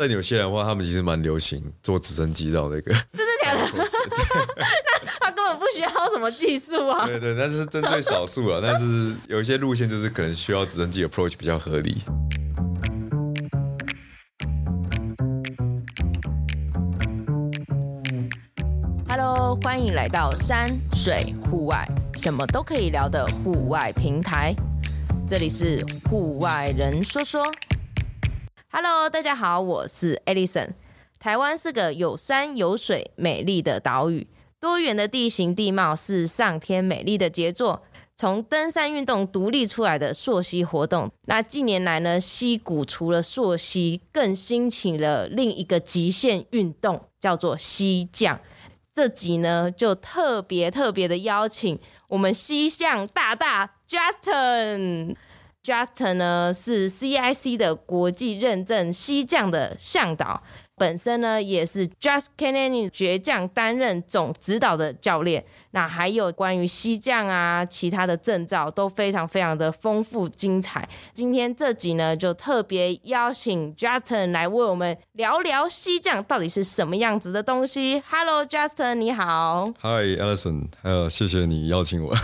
在纽西兰的话，他们其实蛮流行坐直升机到那个。真的假的？那他根本不需要什么技术啊。对对，但是针对少数啊，但是有一些路线就是可能需要直升机 approach 比较合理。Hello，欢迎来到山水户外，什么都可以聊的户外平台。这里是户外人说说。Hello，大家好，我是 Alison。台湾是个有山有水、美丽的岛屿，多元的地形地貌是上天美丽的杰作。从登山运动独立出来的溯溪活动，那近年来呢，溪谷除了溯溪，更兴起了另一个极限运动，叫做溪降。这集呢，就特别特别的邀请我们溪降大大 Justin。Justin 呢是 CIC 的国际认证西降的向导，本身呢也是 Just Canyoning 绝降担任总指导的教练。那还有关于西降啊，其他的证照都非常非常的丰富精彩。今天这集呢就特别邀请 Justin 来为我们聊聊西降到底是什么样子的东西。Hello，Justin，你好。Hi，Alison，还有谢谢你邀请我。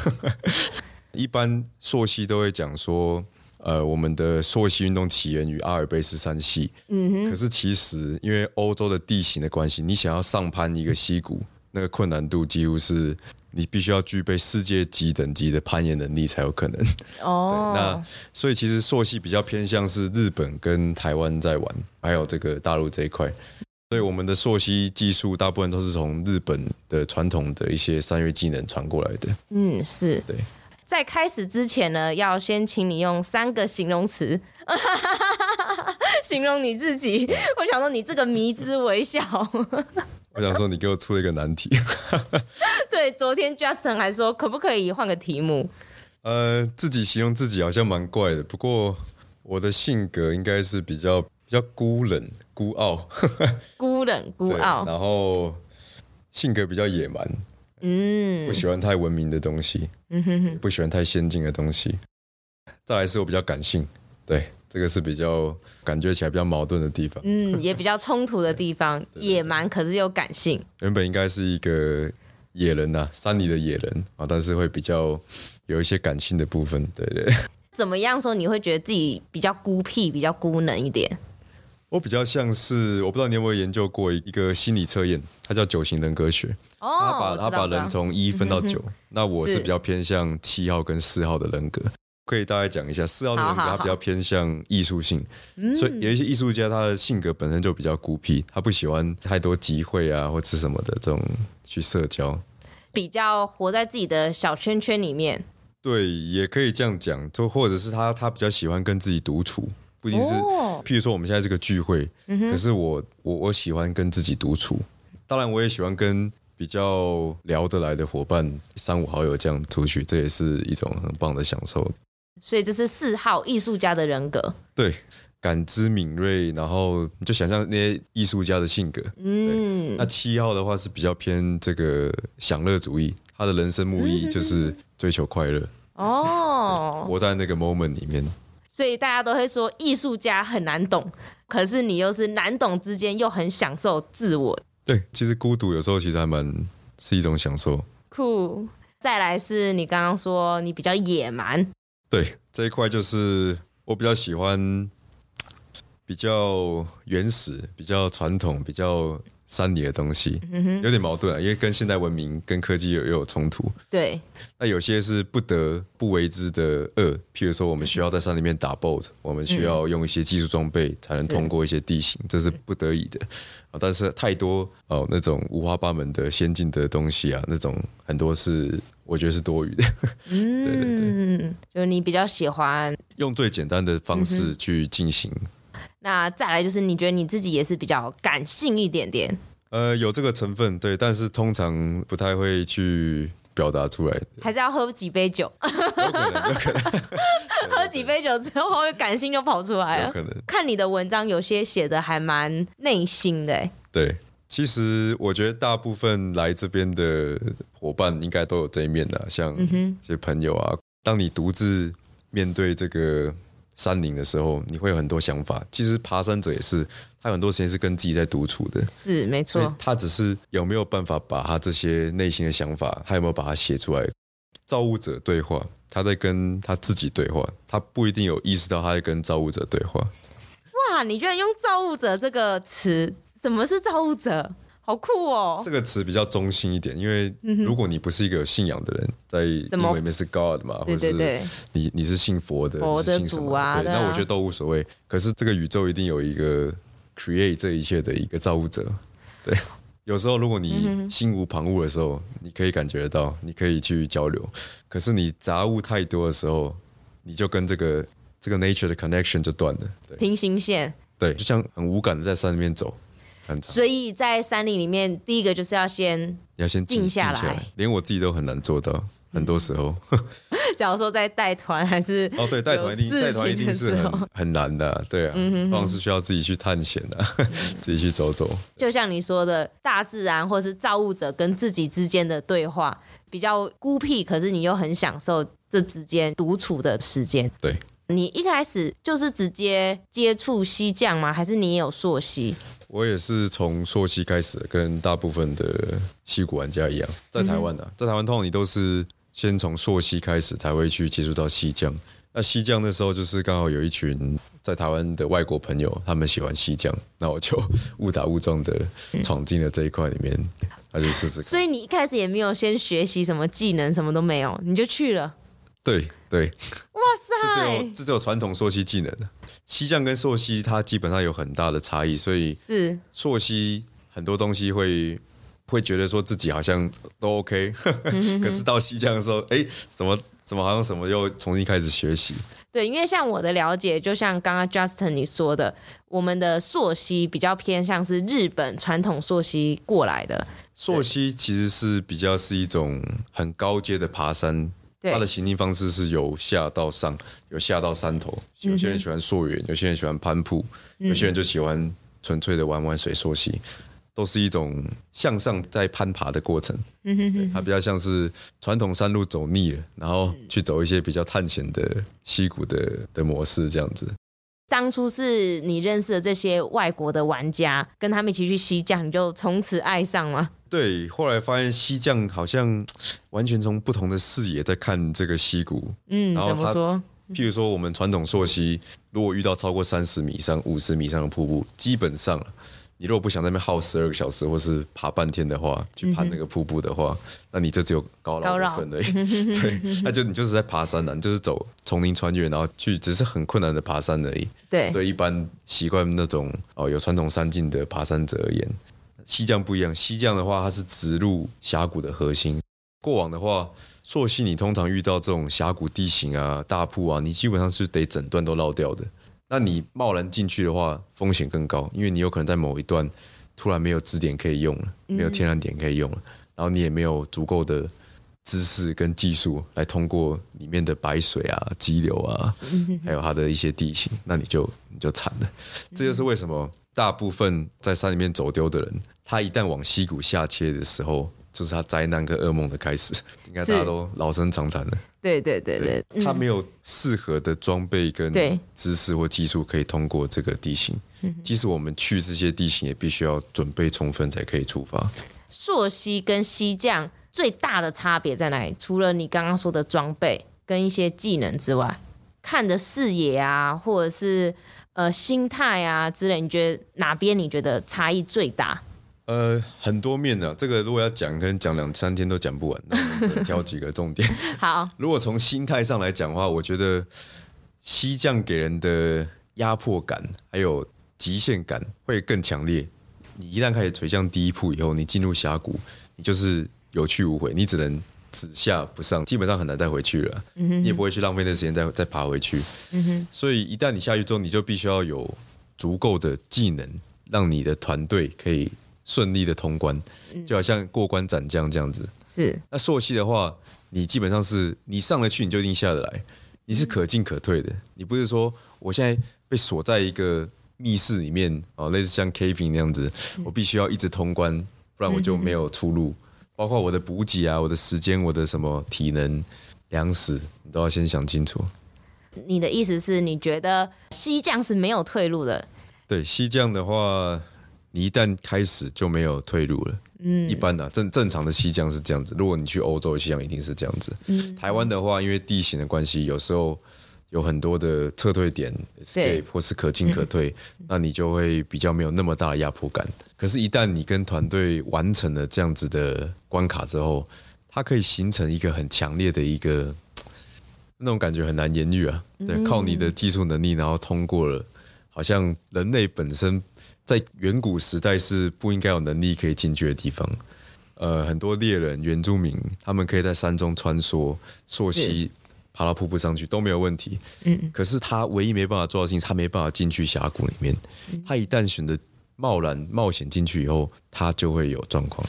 一般溯溪都会讲说，呃，我们的溯溪运动起源于阿尔卑斯山系。嗯哼。可是其实因为欧洲的地形的关系，你想要上攀一个溪谷，那个困难度几乎是你必须要具备世界级等级的攀岩能力才有可能。哦。那所以其实溯溪比较偏向是日本跟台湾在玩，还有这个大陆这一块。所以我们的溯溪技术大部分都是从日本的传统的一些山岳技能传过来的。嗯，是。对。在开始之前呢，要先请你用三个形容词 形容你自己。我想说你这个迷之微笑。我想说你给我出了一个难题。对，昨天 Justin 还说可不可以换个题目？呃，自己形容自己好像蛮怪的，不过我的性格应该是比较比较孤冷、孤傲。孤冷、孤傲，然后性格比较野蛮。嗯，不喜欢太文明的东西，嗯哼哼，不喜欢太先进的东西。再来是我比较感性，对，这个是比较感觉起来比较矛盾的地方，嗯，也比较冲突的 地方，野蛮可是又感性。原本应该是一个野人呐、啊，山里的野人啊，但是会比较有一些感性的部分，对对。怎么样说你会觉得自己比较孤僻，比较孤冷一点？我比较像是，我不知道你有没有研究过一个心理测验，它叫九型人格学。哦，他把他把人从一分到九，那我是比较偏向七号跟四号的人格。可以大概讲一下，四号的人格他比较偏向艺术性，所以有一些艺术家他的性格本身就比较孤僻，他不喜欢太多集会啊或是什么的这种去社交，比较活在自己的小圈圈里面。对，也可以这样讲，就或者是他他比较喜欢跟自己独处。不一定是，譬如说我们现在这个聚会，可是我我我喜欢跟自己独处，当然我也喜欢跟比较聊得来的伙伴，三五好友这样出去，这也是一种很棒的享受。所以这是四号艺术家的人格，对，感知敏锐，然后你就想象那些艺术家的性格。嗯，那七号的话是比较偏这个享乐主义，他的人生目的就是追求快乐。哦，活在那个 moment 里面。所以大家都会说艺术家很难懂，可是你又是难懂之间又很享受自我。对，其实孤独有时候其实还蛮是一种享受。酷，再来是你刚刚说你比较野蛮。对，这一块就是我比较喜欢比较原始、比较传统、比较。山里的东西有点矛盾啊，因为跟现代文明、跟科技又有冲突。对，那有些是不得不为之的恶，譬如说我们需要在山里面打 boat，我们需要用一些技术装备才能通过一些地形，这是不得已的。但是太多哦那种五花八门的先进的东西啊，那种很多是我觉得是多余的。嗯，对对对，就你比较喜欢用最简单的方式去进行。那再来就是，你觉得你自己也是比较感性一点点？呃，有这个成分，对，但是通常不太会去表达出来。还是要喝几杯酒？有可能，有可能。喝几杯酒之后，感性就跑出来了。有可能。看你的文章，有些写的还蛮内心的。对，其实我觉得大部分来这边的伙伴应该都有这一面的，像一些朋友啊，当你独自面对这个。山林的时候，你会有很多想法。其实爬山者也是，他有很多时间是跟自己在独处的。是没错，他只是有没有办法把他这些内心的想法，他有没有把它写出来？造物者对话，他在跟他自己对话，他不一定有意识到他在跟造物者对话。哇，你居然用“造物者”这个词？什么是造物者？好酷哦！这个词比较中性一点，因为如果你不是一个有信仰的人，在英文里面是 God 嘛，或者是你你是信佛的，佛的主啊，对，那我觉得都无所谓。可是这个宇宙一定有一个 create 这一切的一个造物者。对，有时候如果你心无旁骛的时候，你可以感觉得到，你可以去交流。可是你杂物太多的时候，你就跟这个这个 nature 的 connection 就断了。对，平行线。对，就像很无感的在山里面走。所以在山林里面，第一个就是要先要先静下来，连我自己都很难做到。很多时候，假如说在带团还是哦，对，带团一定带团一定是很很难的，对啊，嗯哼，是需要自己去探险的，自己去走走。就像你说的，大自然或是造物者跟自己之间的对话，比较孤僻，可是你又很享受这之间独处的时间。对，你一开始就是直接接触西降吗？还是你也有溯溪？我也是从硕溪开始，跟大部分的溪谷玩家一样，在台湾的、啊，在台湾通常你都是先从硕溪开始，才会去接触到西江。那西江那时候就是刚好有一群在台湾的外国朋友，他们喜欢西江，那我就误打误撞的闯进了这一块里面，那就试试看。所以你一开始也没有先学习什么技能，什么都没有，你就去了。对对。哇塞！这只有这只有传统溯溪技能。溪匠跟溯溪它基本上有很大的差异，所以是溯溪很多东西会会觉得说自己好像都 OK，可是到溪匠的时候，哎，什么什么好像什么又重新开始学习。对，因为像我的了解，就像刚刚 Justin 你说的，我们的溯溪比较偏向是日本传统溯溪过来的。溯溪其实是比较是一种很高阶的爬山。他的行进方式是由下到上，由下到山头。有些人喜欢溯源，有些人喜欢攀瀑，有些人就喜欢纯粹的玩玩水溯溪，都是一种向上在攀爬的过程。对，它比较像是传统山路走腻了，然后去走一些比较探险的溪谷的的模式，这样子。当初是你认识的这些外国的玩家，跟他们一起去西藏，你就从此爱上吗？对，后来发现西匠好像 完全从不同的视野在看这个溪谷。嗯，然后他怎么说？譬如说，我们传统溯溪，如果遇到超过三十米以上、五十米以上的瀑布，基本上。你如果不想在那边耗十二个小时，或是爬半天的话，去攀那个瀑布的话，嗯、那你这只有高绕的份而已。对，那就你就是在爬山了，你就是走丛林穿越，然后去，只是很困难的爬山而已。对，对，一般习惯那种哦有传统山径的爬山者而言，溪降不一样。西降的话，它是直入峡谷的核心。过往的话，溯溪你通常遇到这种峡谷地形啊、大瀑啊，你基本上是得整段都绕掉的。那你贸然进去的话，风险更高，因为你有可能在某一段突然没有支点可以用了，没有天然点可以用了，然后你也没有足够的知识跟技术来通过里面的白水啊、激流啊，还有它的一些地形，那你就你就惨了。这就是为什么大部分在山里面走丢的人，他一旦往溪谷下切的时候，就是他灾难跟噩梦的开始。应该大家都老生常谈了。对对对对，对，他没有适合的装备跟知识或技术可以通过这个地形。即使我们去这些地形，也必须要准备充分才可以出发。溯溪跟溪降最大的差别在哪里？除了你刚刚说的装备跟一些技能之外，看的视野啊，或者是呃心态啊之类，你觉得哪边你觉得差异最大？呃，很多面呢、啊。这个如果要讲，可能讲两三天都讲不完。那我们只能挑几个重点。好，如果从心态上来讲的话，我觉得西降给人的压迫感还有极限感会更强烈。你一旦开始垂降第一步以后，你进入峡谷，你就是有去无回，你只能只下不上，基本上很难再回去了。嗯哼，你也不会去浪费那时间再再爬回去。嗯哼，所以一旦你下去之后，你就必须要有足够的技能，让你的团队可以。顺利的通关，就好像过关斩将这样子。是。那硕系的话，你基本上是你上得去，你就一定下得来，你是可进可退的。你不是说我现在被锁在一个密室里面哦，类似像 caving 那样子，我必须要一直通关，不然我就没有出路。包括我的补给啊，我的时间，我的什么体能、粮食，你都要先想清楚。你的意思是你觉得西将是没有退路的？对，西将的话，你一旦开始就没有退路了。嗯，一般的、啊、正正常的西江是这样子。如果你去欧洲的溪降，一定是这样子。嗯，台湾的话，因为地形的关系，有时候有很多的撤退点，escape 或是可进可退，嗯、那你就会比较没有那么大的压迫感。可是，一旦你跟团队完成了这样子的关卡之后，它可以形成一个很强烈的一个那种感觉，很难言喻啊。对，靠你的技术能力，然后通过了，好像人类本身。在远古时代是不应该有能力可以进去的地方，呃，很多猎人、原住民，他们可以在山中穿梭、溯溪、爬到瀑布上去都没有问题。嗯，可是他唯一没办法做到的事情，他没办法进去峡谷里面。他一旦选择贸然冒险进去以后，他就会有状况。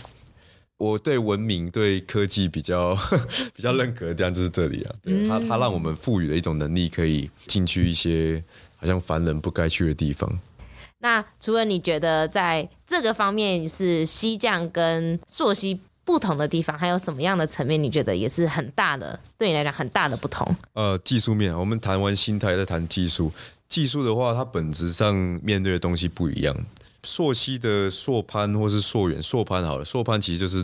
我对文明、对科技比较 比较认可的地方就是这里啊，对，他他让我们赋予了一种能力，可以进去一些好像凡人不该去的地方。那除了你觉得在这个方面是西降跟溯溪不同的地方，还有什么样的层面？你觉得也是很大的，对你来讲很大的不同？呃，技术面，我们谈完心态再谈技术。技术的话，它本质上面对的东西不一样。朔溪的朔攀或是溯源，朔攀好了，朔攀其实就是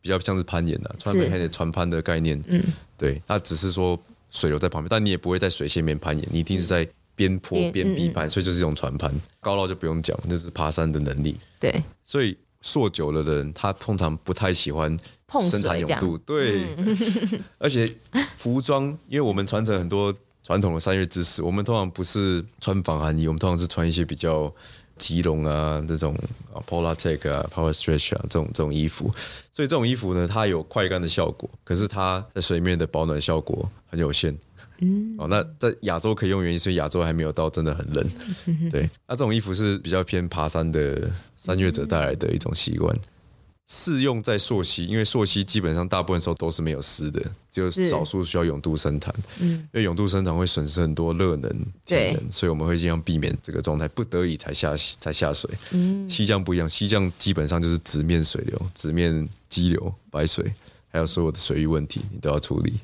比较像是攀岩的，船攀的船攀的概念。嗯，对，它只是说水流在旁边，但你也不会在水线面攀岩，你一定是在。边坡边壁攀，所以就是一种船攀。高 lau 就不用讲，就是爬山的能力。对，所以溯久了的人，他通常不太喜欢深潭泳渡。对，而且服装，因为我们传承很多传统的山岳知识，我们通常不是穿防寒衣，我们通常是穿一些比较吉隆啊这种啊 polar tech 啊 Power Stretch 啊这种这种衣服。所以这种衣服呢，它有快干的效果，可是它在水面的保暖效果很有限。嗯，哦，那在亚洲可以用原因是亚洲还没有到真的很冷，对。那这种衣服是比较偏爬山的山岳者带来的一种习惯，适用在溯溪，因为溯溪基本上大部分时候都是没有湿的，只有少数需要永度深潭。嗯，因为永度深潭会损失很多热能、对能，所以我们会尽量避免这个状态，不得已才下才下水。嗯，溪降不一样，西降基本上就是直面水流、直面激流、白水，还有所有的水域问题，你都要处理。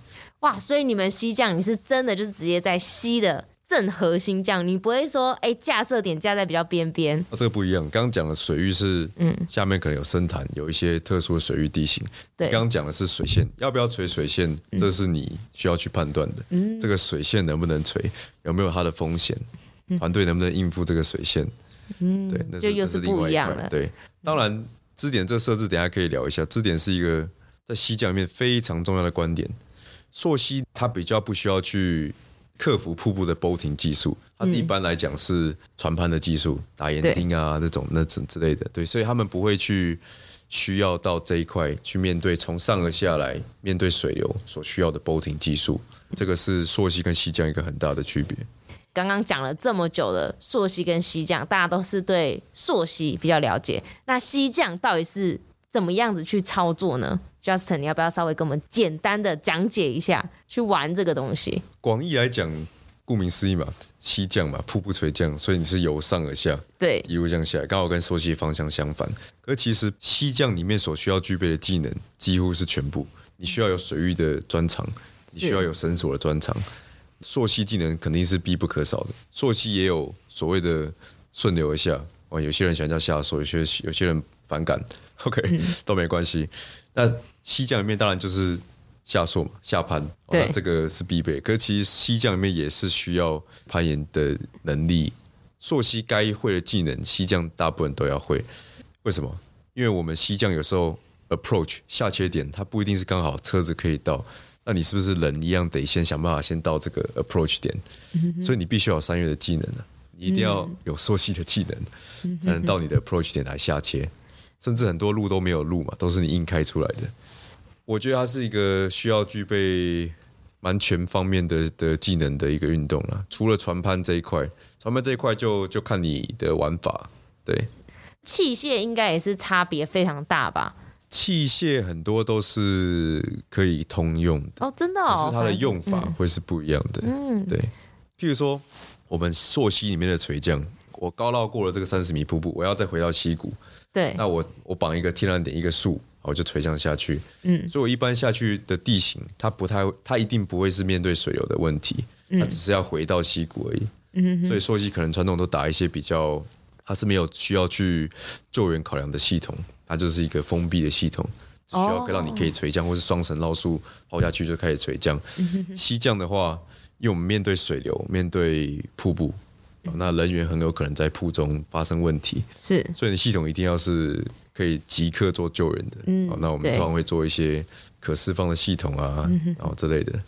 哇，所以你们溪降，你是真的就是直接在溪的正核心降，你不会说，哎，架设点架在比较边边。啊，这个不一样。刚刚讲的水域是，嗯，下面可能有深潭，有一些特殊的水域地形。对，刚刚讲的是水线，要不要垂水线，这是你需要去判断的。嗯，这个水线能不能垂，有没有它的风险，团队能不能应付这个水线？嗯，对，那是就又是不一样的。对，当然支点这个设置，等下可以聊一下。支点是一个在西降里面非常重要的观点。溯溪它比较不需要去克服瀑布的 boating 技术，它一般来讲是船攀的技术，打岩钉啊那种那种之类的，对，所以他们不会去需要到这一块去面对从上而下来面对水流所需要的 boating 技术，这个是溯溪跟溪降一个很大的区别。刚刚讲了这么久的溯溪跟溪降，大家都是对溯溪比较了解，那溪降到底是怎么样子去操作呢？Justin，你要不要稍微跟我们简单的讲解一下去玩这个东西？广义来讲，顾名思义嘛，溪降嘛，瀑布垂降，所以你是由上而下，对，一路降下来，刚好跟溯溪方向相反。而其实西降里面所需要具备的技能几乎是全部，你需要有水域的专长，你需要有绳索的专长，溯溪技能肯定是必不可少的。溯溪也有所谓的顺流而下，哦，有些人喜欢叫下溯，有些有些人反感，OK，嗯，都没关系。那溪降里面当然就是下溯嘛，下攀，对，这个是必备。可是其实西降里面也是需要攀岩的能力，溯溪该会的技能，西降大部分都要会。为什么？因为我们西降有时候 approach 下切点，它不一定是刚好车子可以到，那你是不是人一样得先想办法先到这个 approach 点？所以你必须要有三月的技能啊，你一定要有溯溪的技能，才能到你的 approach 点来下切。甚至很多路都没有路嘛，都是你硬开出来的。我觉得它是一个需要具备蛮全方面的的技能的一个运动了。除了船攀这一块，船攀这一块就就看你的玩法。对，器械应该也是差别非常大吧？器械很多都是可以通用的哦，真的哦，是它的用法会是不一样的。嗯，对。譬如说，我们溯溪里面的垂降，我高 lau 过了这个三十米瀑布，我要再回到溪谷，对，那我我绑一个天然点一个树。我就垂降下去，嗯，所以我一般下去的地形，它不太，它一定不会是面对水流的问题，它只是要回到溪谷而已。嗯，所以溯溪可能传统都打一些比较，它是没有需要去救援考量的系统，它就是一个封闭的系统，只需要让你可以垂降，或是双绳捞树抛下去就开始垂降。溪降的话，因为我们面对水流，面对瀑布，那人员很有可能在瀑中发生问题，是，所以你系统一定要是可以即刻做救援的。嗯，那我们通常会做一些可释放的系统啊，然后之类的。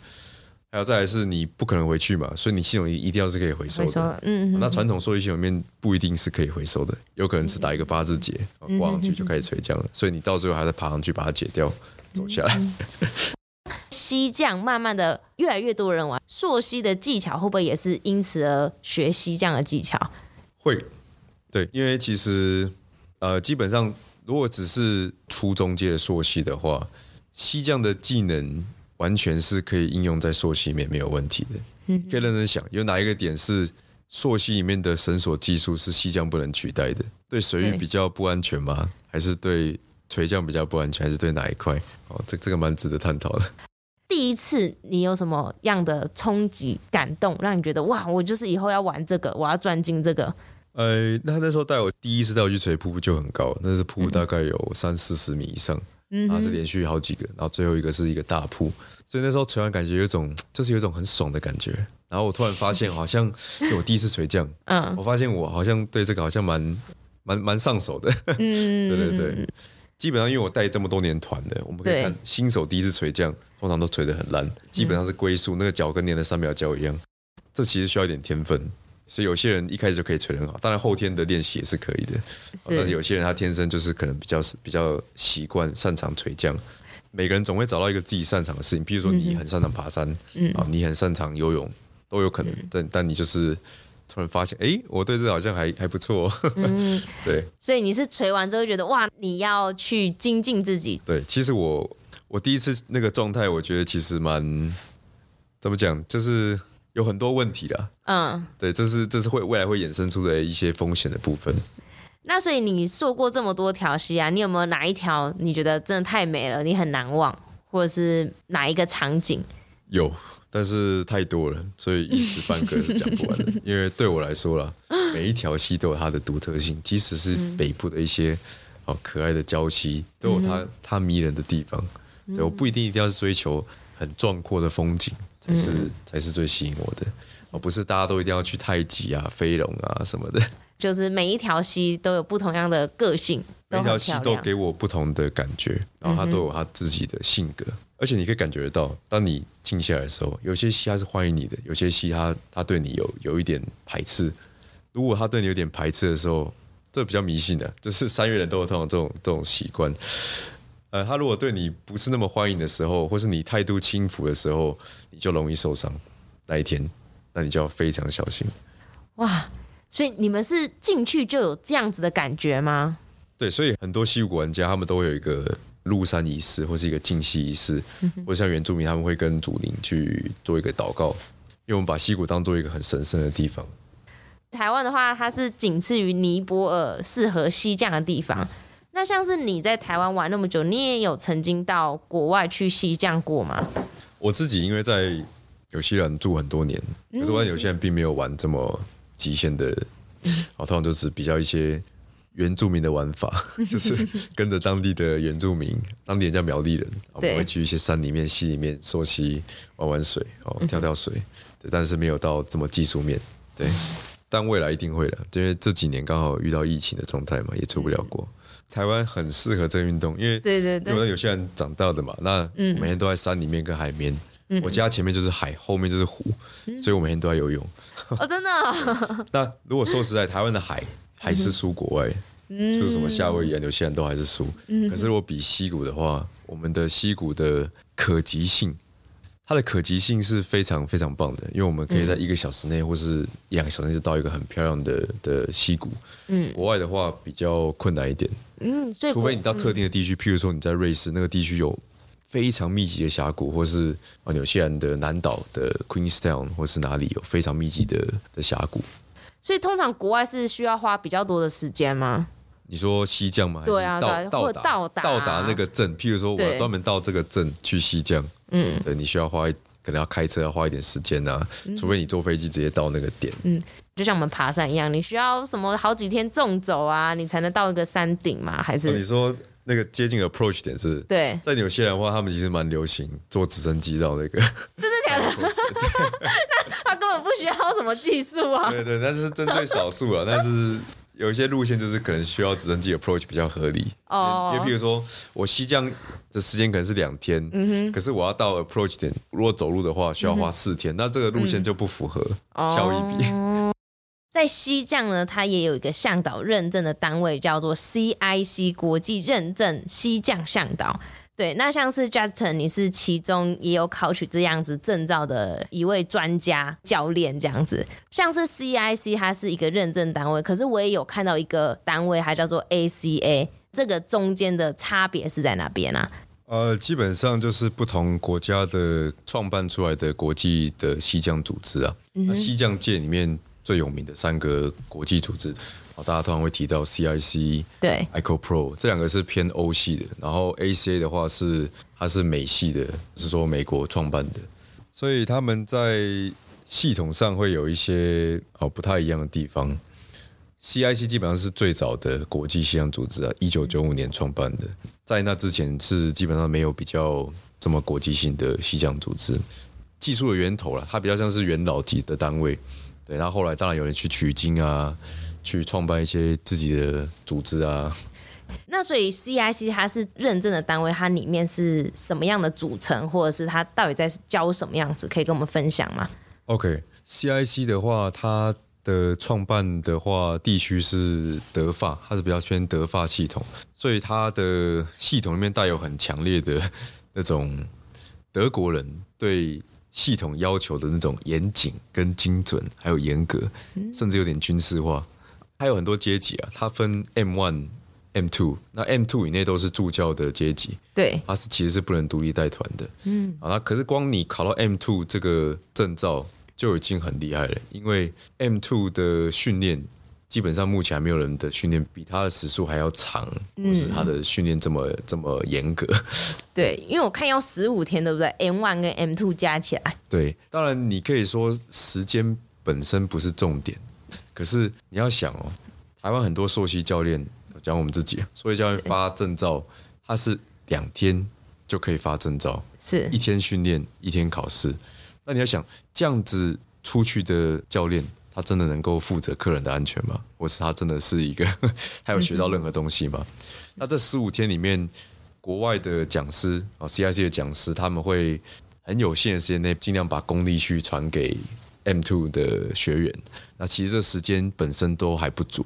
还有再来是你不可能回去嘛，所以你系统一定要是可以回收的。收嗯，那传统溯溪系统里面不一定是可以回收的，有可能是打一个八字结，挂上去就开始垂降了。所以你到最后还得爬上去把它解掉，走下来。西降慢慢的越来越多人玩，溯溪的技巧会不会也是因此而学西降的技巧？会，对，因为其实呃，基本上如果只是初中阶的溯溪的话，西匠的技能。完全是可以应用在硕系里面没有问题的，可以认真想，有哪一个点是溯溪里面的绳索技术是西匠不能取代的？对水域比较不安全吗？还是对垂降比较不安全？还是对哪一块？哦，这这个蛮值得探讨的。第一次你有什么样的冲击感动，让你觉得哇，我就是以后要玩这个，我要专精这个？呃，那那时候带我第一次带我去垂瀑布就很高，那是瀑布大概有三四十米以上。然后是连续好几个，然后最后一个是一个大瀑，所以那时候垂完感觉有一种，就是有一种很爽的感觉。然后我突然发现，好像因为我第一次垂降，嗯，我发现我好像对这个好像蛮蛮蛮上手的。嗯，对对对，基本上因为我带这么多年团的，我们可以看新手第一次垂降，通常都垂得很烂，基本上是龟速，那个脚跟连的三秒胶一样。这其实需要一点天分。所以有些人一开始就可以锤得很好，当然后天的练习也是可以的。是但是有些人他天生就是可能比较比较习惯擅长垂降。每个人总会找到一个自己擅长的事情，比如说你很擅长爬山，嗯，啊，你很擅长游泳，都有可能。嗯、但但你就是突然发现，哎，我对这好像还还不错。嗯，对。所以你是锤完之后觉得哇，你要去精进自己。对，其实我我第一次那个状态，我觉得其实蛮怎么讲，就是。有很多问题的，嗯，对，这是这是会未来会衍生出的一些风险的部分。那所以你做过这么多条溪啊，你有没有哪一条你觉得真的太美了，你很难忘，或者是哪一个场景？有，但是太多了，所以一时半刻是讲不完的。因为对我来说啦，每一条溪都有它的独特性，即使是北部的一些哦可爱的礁溪，都有它它迷人的地方。对，我不一定一定要是追求很壮阔的风景。才是才是最吸引我的，而不是大家都一定要去太极啊、飞龙啊什么的。就是每一条溪都有不同样的个性，每一条溪都给我不同的感觉，然后它都有它自己的性格，嗯、而且你可以感觉得到，当你静下来的时候，有些溪它是欢迎你的，有些溪它它对你有有一点排斥。如果它对你有点排斥的时候，这比较迷信的、啊，就是三月人都有这种这种这种习惯。呃，他如果对你不是那么欢迎的时候，或是你态度轻浮的时候，你就容易受伤。那一天，那你就要非常小心。哇，所以你们是进去就有这样子的感觉吗？对，所以很多西谷玩家他们都会有一个入山仪式，或是一个净溪仪式，嗯、或者像原住民他们会跟祖灵去做一个祷告，因为我们把西谷当做一个很神圣的地方。台湾的话，它是仅次于尼泊尔适合西降的地方。那像是你在台湾玩那么久，你也有曾经到国外去西降过吗？我自己因为在有些人住很多年，可是我在纽西兰并没有玩这么极限的，好，通常就是比较一些原住民的玩法，就是跟着当地的原住民，当地人叫苗栗人，我们会去一些山里面、溪里面溯溪玩玩水，哦，跳跳水，对，但是没有到这么技术面，对，但未来一定会的，因为这几年刚好遇到疫情的状态嘛，也出不了国。台湾很适合这个运动，因为对对对，有些人长大的嘛，那每天都在山里面跟海边。嗯、我家前面就是海，后面就是湖，嗯、所以我每天都在游泳。哦，真的、哦？那如果说实在，台湾的海还是输国外，嗯、就是什么夏威夷啊、纽西兰都还是输。嗯、可是如果比溪谷的话，我们的溪谷的可及性。它的可及性是非常非常棒的，因为我们可以在一个小时内或是一两个小时内就到一个很漂亮的的溪谷。嗯，国外的话比较困难一点。嗯，所以除非你到特定的地区，嗯、譬如说你在瑞士那个地区有非常密集的峡谷，或是啊纽西兰的南岛的 Queenstown 或是哪里有非常密集的的峡谷。所以通常国外是需要花比较多的时间吗？你说西降吗？对啊，到到达到达那个镇，譬如说我要专门到这个镇去西降。嗯，对，你需要花可能要开车要花一点时间啊，嗯、除非你坐飞机直接到那个点。嗯，就像我们爬山一样，你需要什么好几天纵走啊，你才能到一个山顶嘛？还是、哦、你说那个接近 approach 点是？对，在纽西兰的话，他们其实蛮流行坐直升机到那个。真的假的？那他根本不需要什么技术啊。对对，但是针对少数啊，但是。有一些路线就是可能需要直升机 approach 比较合理。哦，因为譬如说我西降的时间可能是两天，可是我要到 approach 点，如果走路的话需要花四天，嗯、那这个路线就不符合效益比。哦、在西降呢，它也有一个向导认证的单位，叫做 CIC 国际认证西降向导。对，那像是 Justin，你是其中也有考取这样子证照的一位专家教练，这样子。像是 CIC，它是一个认证单位，可是我也有看到一个单位，它叫做 ACA，这个中间的差别是在哪边啊？呃，基本上就是不同国家的创办出来的国际的西匠组织啊。嗯、那西匠界里面最有名的三个国际组织。大家通常会提到 CIC、对 ICOPRO 这两个是偏欧系的，然后 ACA 的话是它是美系的，是说美国创办的，所以他们在系统上会有一些哦不太一样的地方。CIC 基本上是最早的国际西洋组织啊，一九九五年创办的，在那之前是基本上没有比较这么国际性的西洋组织，技术的源头了，它比较像是元老级的单位，对，然后后来当然有人去取经啊。去创办一些自己的组织啊。那所以 CIC 它是认证的单位，它里面是什么样的组成，或者是它到底在教什么样子？可以跟我们分享吗？OK，CIC 的话，它的创办的话，地区是德法，它是比较偏德法系统，所以它的系统里面带有很强烈的那种德国人对系统要求的那种严谨跟精准，还有严格，甚至有点军事化。还有很多阶级啊，它分 M one、M two，那 M two 以内都是助教的阶级，对，它是其实是不能独立带团的，嗯，啊，那可是光你考到 M two 这个证照就已经很厉害了，因为 M two 的训练基本上目前还没有人的训练比他的时速还要长，嗯、或是他的训练这么这么严格，对，因为我看要十五天，对不对？M one 跟 M two 加起来，对，当然你可以说时间本身不是重点。可是你要想哦，台湾很多溯溪教练，讲我们自己，溯溪教练发证照，他是两天就可以发证照，是一天训练一天考试。那你要想，这样子出去的教练，他真的能够负责客人的安全吗？或是他真的是一个，他有学到任何东西吗？嗯、那这十五天里面，国外的讲师啊，CIC 的讲师，他们会很有限的时间内，尽量把功力去传给。M two 的学员，那其实这时间本身都还不足，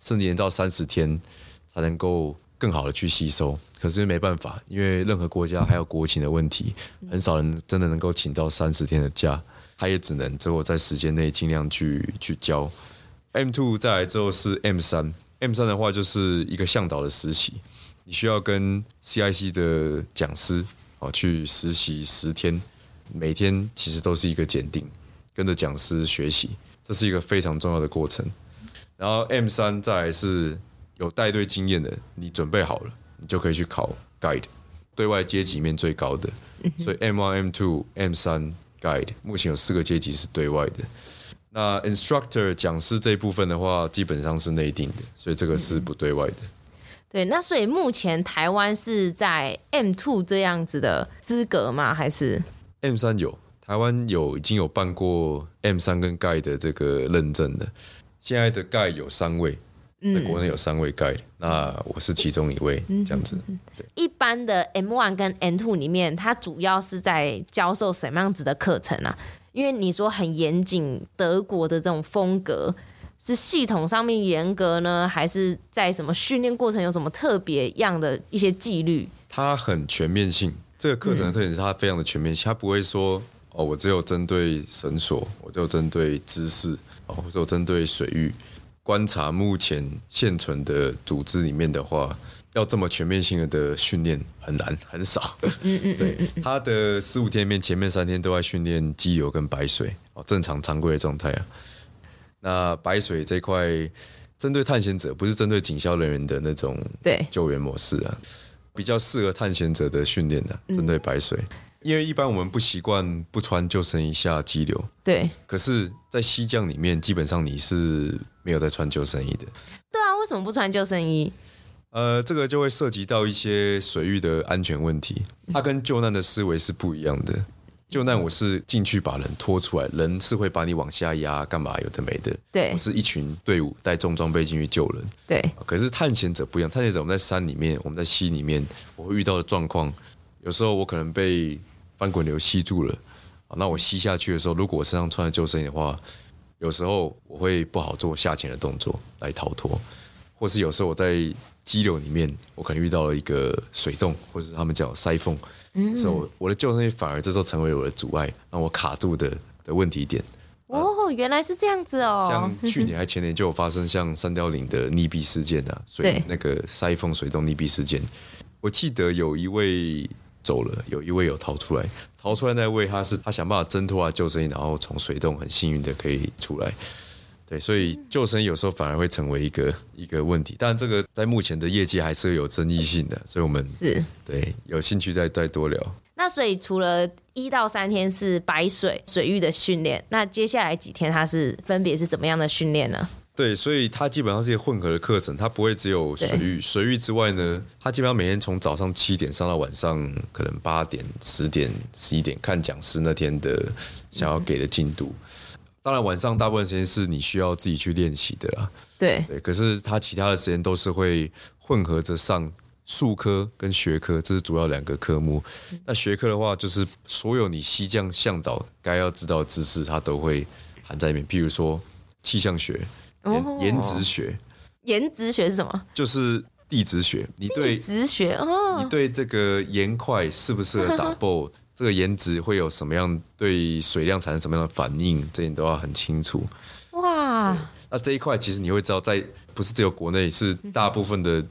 甚至延到三十天才能够更好的去吸收。可是没办法，因为任何国家还有国情的问题，很少人真的能够请到三十天的假，他也只能最后在时间内尽量去去教。M two 再来之后是 M3，M3 的话就是一个向导的实习，你需要跟 CIC 的讲师哦去实习十天，每天其实都是一个检定。跟着讲师学习，这是一个非常重要的过程。然后 M 三再来是有带队经验的，你准备好了，你就可以去考 Guide，对外阶级面最高的。所以 M one、M two、M 三 Guide 目前有四个阶级是对外的。那 Instructor 讲师这一部分的话，基本上是内定的，所以这个是不对外的。对，那所以目前台湾是在 M two 这样子的资格吗？还是 M 三有？台湾有已经有办过 M 三跟 Guide 的这个认证的，现在的 Guide 有三位，在国内有三位嗯、那我是其中一位，这样子。对，一般的 M one 跟 M two 里面，它主要是在教授什么样子的课程啊？因为你说很严谨，德国的这种风格，是系统上面严格呢，还是在什么训练过程有什么特别样的一些纪律？它很全面性，这个课程的特点是它非常的全面性，它不会说。哦，我只有针对绳索，我只有针对姿势，哦，或者我针对水域观察。目前现存的组织里面的话，要这么全面性的训练很难，很少。嗯嗯，嗯，对，他的十五天里面，前面三天都在训练激流跟白水，哦，正常常规的状态啊。那白水这块，针对探险者，不是针对警消人员的那种对救援模式啊，比较适合探险者的训练的，针对白水。因为一般我们不习惯不穿救生衣下激流。对。可是，在西降里面，基本上你是没有在穿救生衣的。对啊，为什么不穿救生衣？呃，这个就会涉及到一些水域的安全问题。它跟救难的思维是不一样的。救难我是进去把人拖出来，人是会把你往下压，干嘛有的没的。对，我是一群队伍带重装备进去救人。对，可是探险者不一样，探险者我们在山里面，我们在溪里面，我会遇到的状况，有时候我可能被翻滚流吸住了，那我吸下去的时候，如果我身上穿着救生衣的话，有时候我会不好做下潜的动作来逃脱，或是有时候我在激流里面，我可能遇到了一个水洞，或者是他们叫塞缝。所以我我的救生衣反而这时候成为我的阻碍，让我卡住的的问题点。哦，原来是这样子哦。像去年还前年就有发生像三貂岭的溺毙事件啊，水那个塞缝水洞溺毙事件。我记得有一位走了，有一位有逃出来，逃出来那位他是他想办法挣脱啊救生衣，然后从水洞很幸运的可以出来。对，所以救生有时候反而会成为一个一个问题，但这个在目前的业界还是有争议性的，所以我们是对有兴趣再再多聊。那所以除了一到三天是白水水域的训练，那接下来几天它是分别是怎么样的训练呢？对，所以它基本上是一个混合的课程，它不会只有水域，水域之外呢，它基本上每天从早上七点上到晚上可能八点、十点、十一点，看讲师那天的想要给的进度。嗯当然，晚上大部分时间是你需要自己去练习的啦。对对，可是他其他的时间都是会混合着上术科跟学科，这是主要两个科目。那学科的话，就是所有你西降向导该要知道的知识，它都会含在里面。譬如说气象学、岩岩质学。颜值学是什么？就是地质学。你对地质学哦，你对这个岩块适不适合打爆？这个颜值会有什么样对水量产生什么样的反应？这你都要很清楚。哇！那这一块其实你会知道，在不是只有国内，是大部分的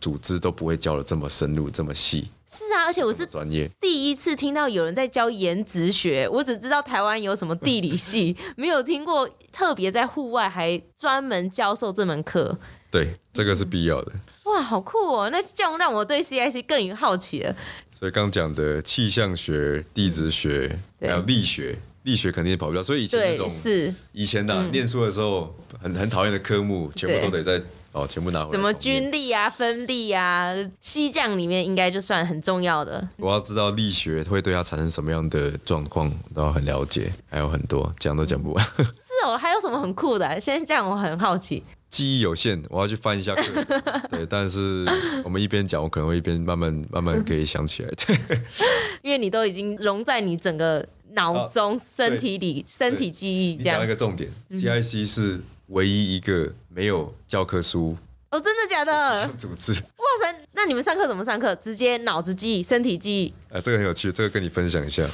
组织都不会教的这么深入、这么细。是啊，而且我是专业第一次听到有人在教颜值学。我只知道台湾有什么地理系，没有听过特别在户外还专门教授这门课。对，这个是必要的。哇，好酷哦！那这样让我对 CIC 更有好奇了。所以刚讲的气象学、地质学，还有力学，力学肯定跑不掉。所以以前那种是以前的、啊嗯、念书的时候很很讨厌的科目，全部都得在哦，全部拿回来。什么军力啊、分力啊，西将里面应该就算很重要的。我要知道力学会对它产生什么样的状况，都要很了解，还有很多讲都讲不完。是哦，还有什么很酷的、啊？现在这样我很好奇。记忆有限，我要去翻一下课。对，但是我们一边讲，我可能会一边慢慢慢慢可以想起来。对，因为你都已经融在你整个脑中、身体里、身体记忆。这样。讲一个重点，CIC 是唯一一个没有教科书。哦，真的假的？组织。哇塞，那你们上课怎么上课？直接脑子记忆、身体记忆？哎，这个很有趣，这个跟你分享一下。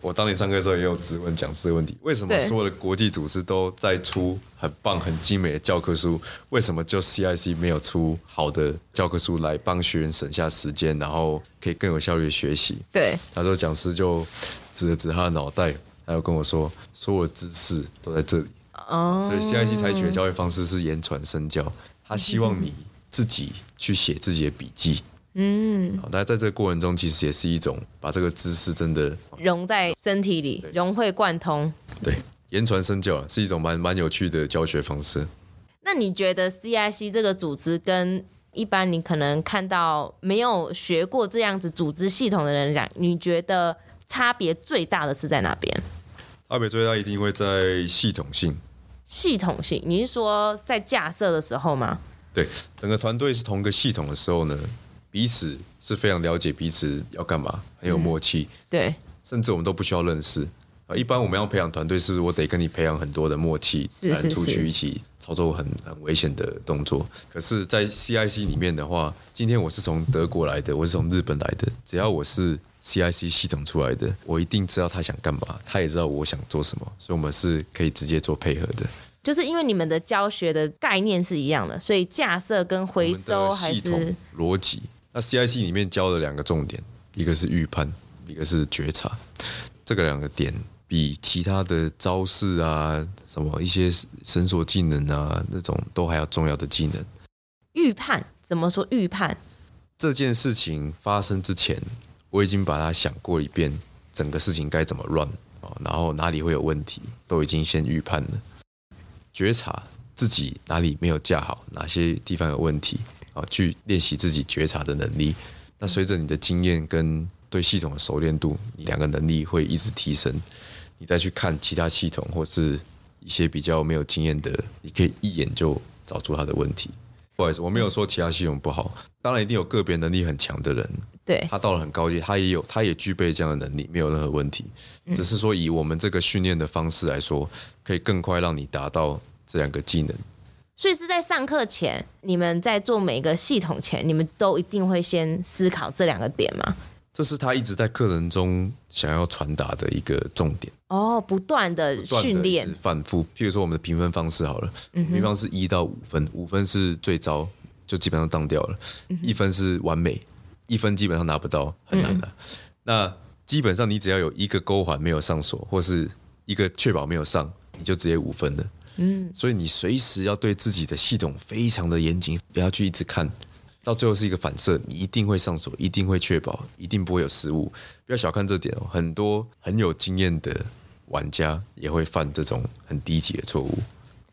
我当年上课的时候也有质问讲师的问题：为什么所有的国际组织都在出很棒、很精美的教科书，为什么就 CIC 没有出好的教科书来帮学员省下时间，然后可以更有效率的学习？对，他说讲师就指了指他的脑袋，还有跟我说，所有的知识都在这里。哦，所以 CIC 采取的教育方式是言传身教，他希望你自己去写自己的笔记。嗯，好，那在这个过程中，其实也是一种把这个知识真的融在身体里，融会贯通。对，言传身教是一种蛮蛮有趣的教学方式。那你觉得 CIC 这个组织跟一般你可能看到没有学过这样子组织系统的人讲，你觉得差别最大的是在哪边？差别最大一定会在系统性。系统性，你是说在架设的时候吗？对，整个团队是同一个系统的时候呢？彼此是非常了解彼此要干嘛，很有默契。嗯、对，甚至我们都不需要认识啊。一般我们要培养团队，是不是我得跟你培养很多的默契，才能出去一起操作很很危险的动作。可是，在 CIC 里面的话，今天我是从德国来的，我是从日本来的，只要我是 CIC 系统出来的，我一定知道他想干嘛，他也知道我想做什么，所以我们是可以直接做配合的。就是因为你们的教学的概念是一样的，所以架设跟回收还是逻辑。那 CIC 里面教的两个重点，一个是预判，一个是觉察，这个两个点比其他的招式啊、什么一些绳索技能啊那种都还要重要的技能。预判怎么说？预判这件事情发生之前，我已经把它想过一遍，整个事情该怎么 run 哦，然后哪里会有问题，都已经先预判了。觉察自己哪里没有架好，哪些地方有问题啊，去练习自己觉察的能力。那随着你的经验跟对系统的熟练度，你两个能力会一直提升。你再去看其他系统或是一些比较没有经验的，你可以一眼就找出他的问题。不好意思，我没有说其他系统不好，当然一定有个别能力很强的人，对，他到了很高级，他也有，他也具备这样的能力，没有任何问题。只是说以我们这个训练的方式来说，可以更快让你达到这两个技能。所以是在上课前，你们在做每个系统前，你们都一定会先思考这两个点吗？这是他一直在课程中想要传达的一个重点哦，不断的训练，反复。譬如说，我们的评分方式好了，嗯评分是一到五分，五分是最糟，就基本上当掉了；一分是完美，一分基本上拿不到，很难的。那基本上你只要有一个勾环没有上锁，或是一个确保没有上，你就直接五分了。嗯，所以你随时要对自己的系统非常的严谨，不要去一直看。到最后是一个反射，你一定会上锁，一定会确保，一定不会有失误。不要小看这点哦，很多很有经验的玩家也会犯这种很低级的错误。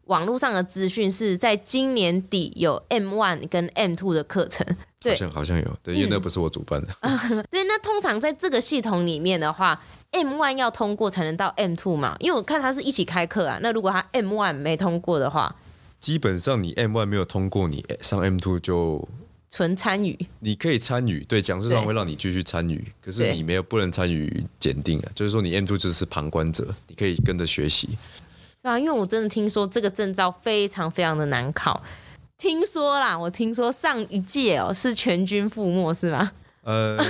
网络上的资讯是在今年底有 M one 跟 M two 的课程，对，好像好像有，对，因为那不是我主办的。嗯、对，那通常在这个系统里面的话，M one 要通过才能到 M two 嘛？因为我看他是一起开课啊。那如果他 M one 没通过的话，基本上你 M one 没有通过，你上 M two 就。纯参与，你可以参与，对，讲师团会让你继续参与，可是你没有不能参与检定啊，就是说你 M two 就是旁观者，你可以跟着学习。对啊，因为我真的听说这个证照非常非常的难考，听说啦，我听说上一届哦是全军覆没是吗？呃，对，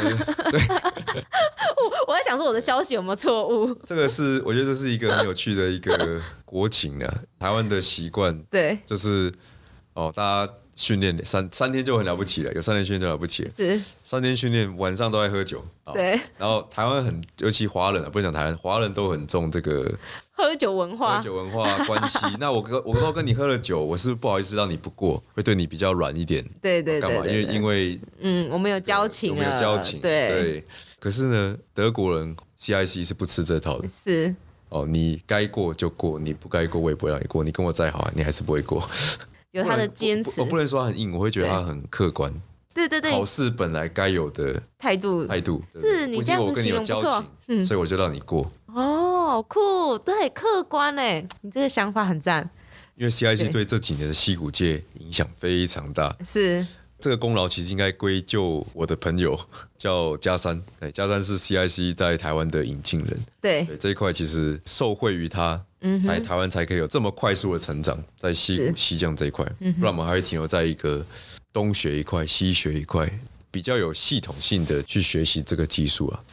我我在想说我的消息有没有错误？这个是我觉得这是一个很有趣的一个国情啊，台湾的习惯，对，就是哦大家。训练三三天就很了不起了，有三天训练就了不起了。是三天训练，晚上都在喝酒。对。然后台湾很，尤其华人啊，不是讲台湾，华人都很重这个喝酒文化。喝酒文化 关系。那我跟我都跟你喝了酒，我是不，好意思让你不过，会对你比较软一点。对对对，对。干嘛？因为因为嗯，我们有交情，我们有交情。对。对。可是呢，德国人 CIC 是不吃这套的。是。哦，你该过就过，你不该过我也不会让你过。你跟我再好，你还是不会过。有他的坚持，我不能说他很硬，我会觉得他很客观。对对对，考试本来该有的态度。态度，是你这样子形容不错，嗯，所以我就让你过。哦，酷，对，客观哎，你这个想法很赞。因为 CIC 对。这几年的戏骨界影响非常大，是。这个功劳其实应该归咎我的朋友叫嘉山，对，嘉山是 CIC 在台湾的引进人，对，对这一块其实受惠于他。嗯，才台湾才可以有这么快速的成长，在西谷西匠这一块，不然我们还会停留在一个东学一块，西学一块，比较有系统性的去学习这个技术啊。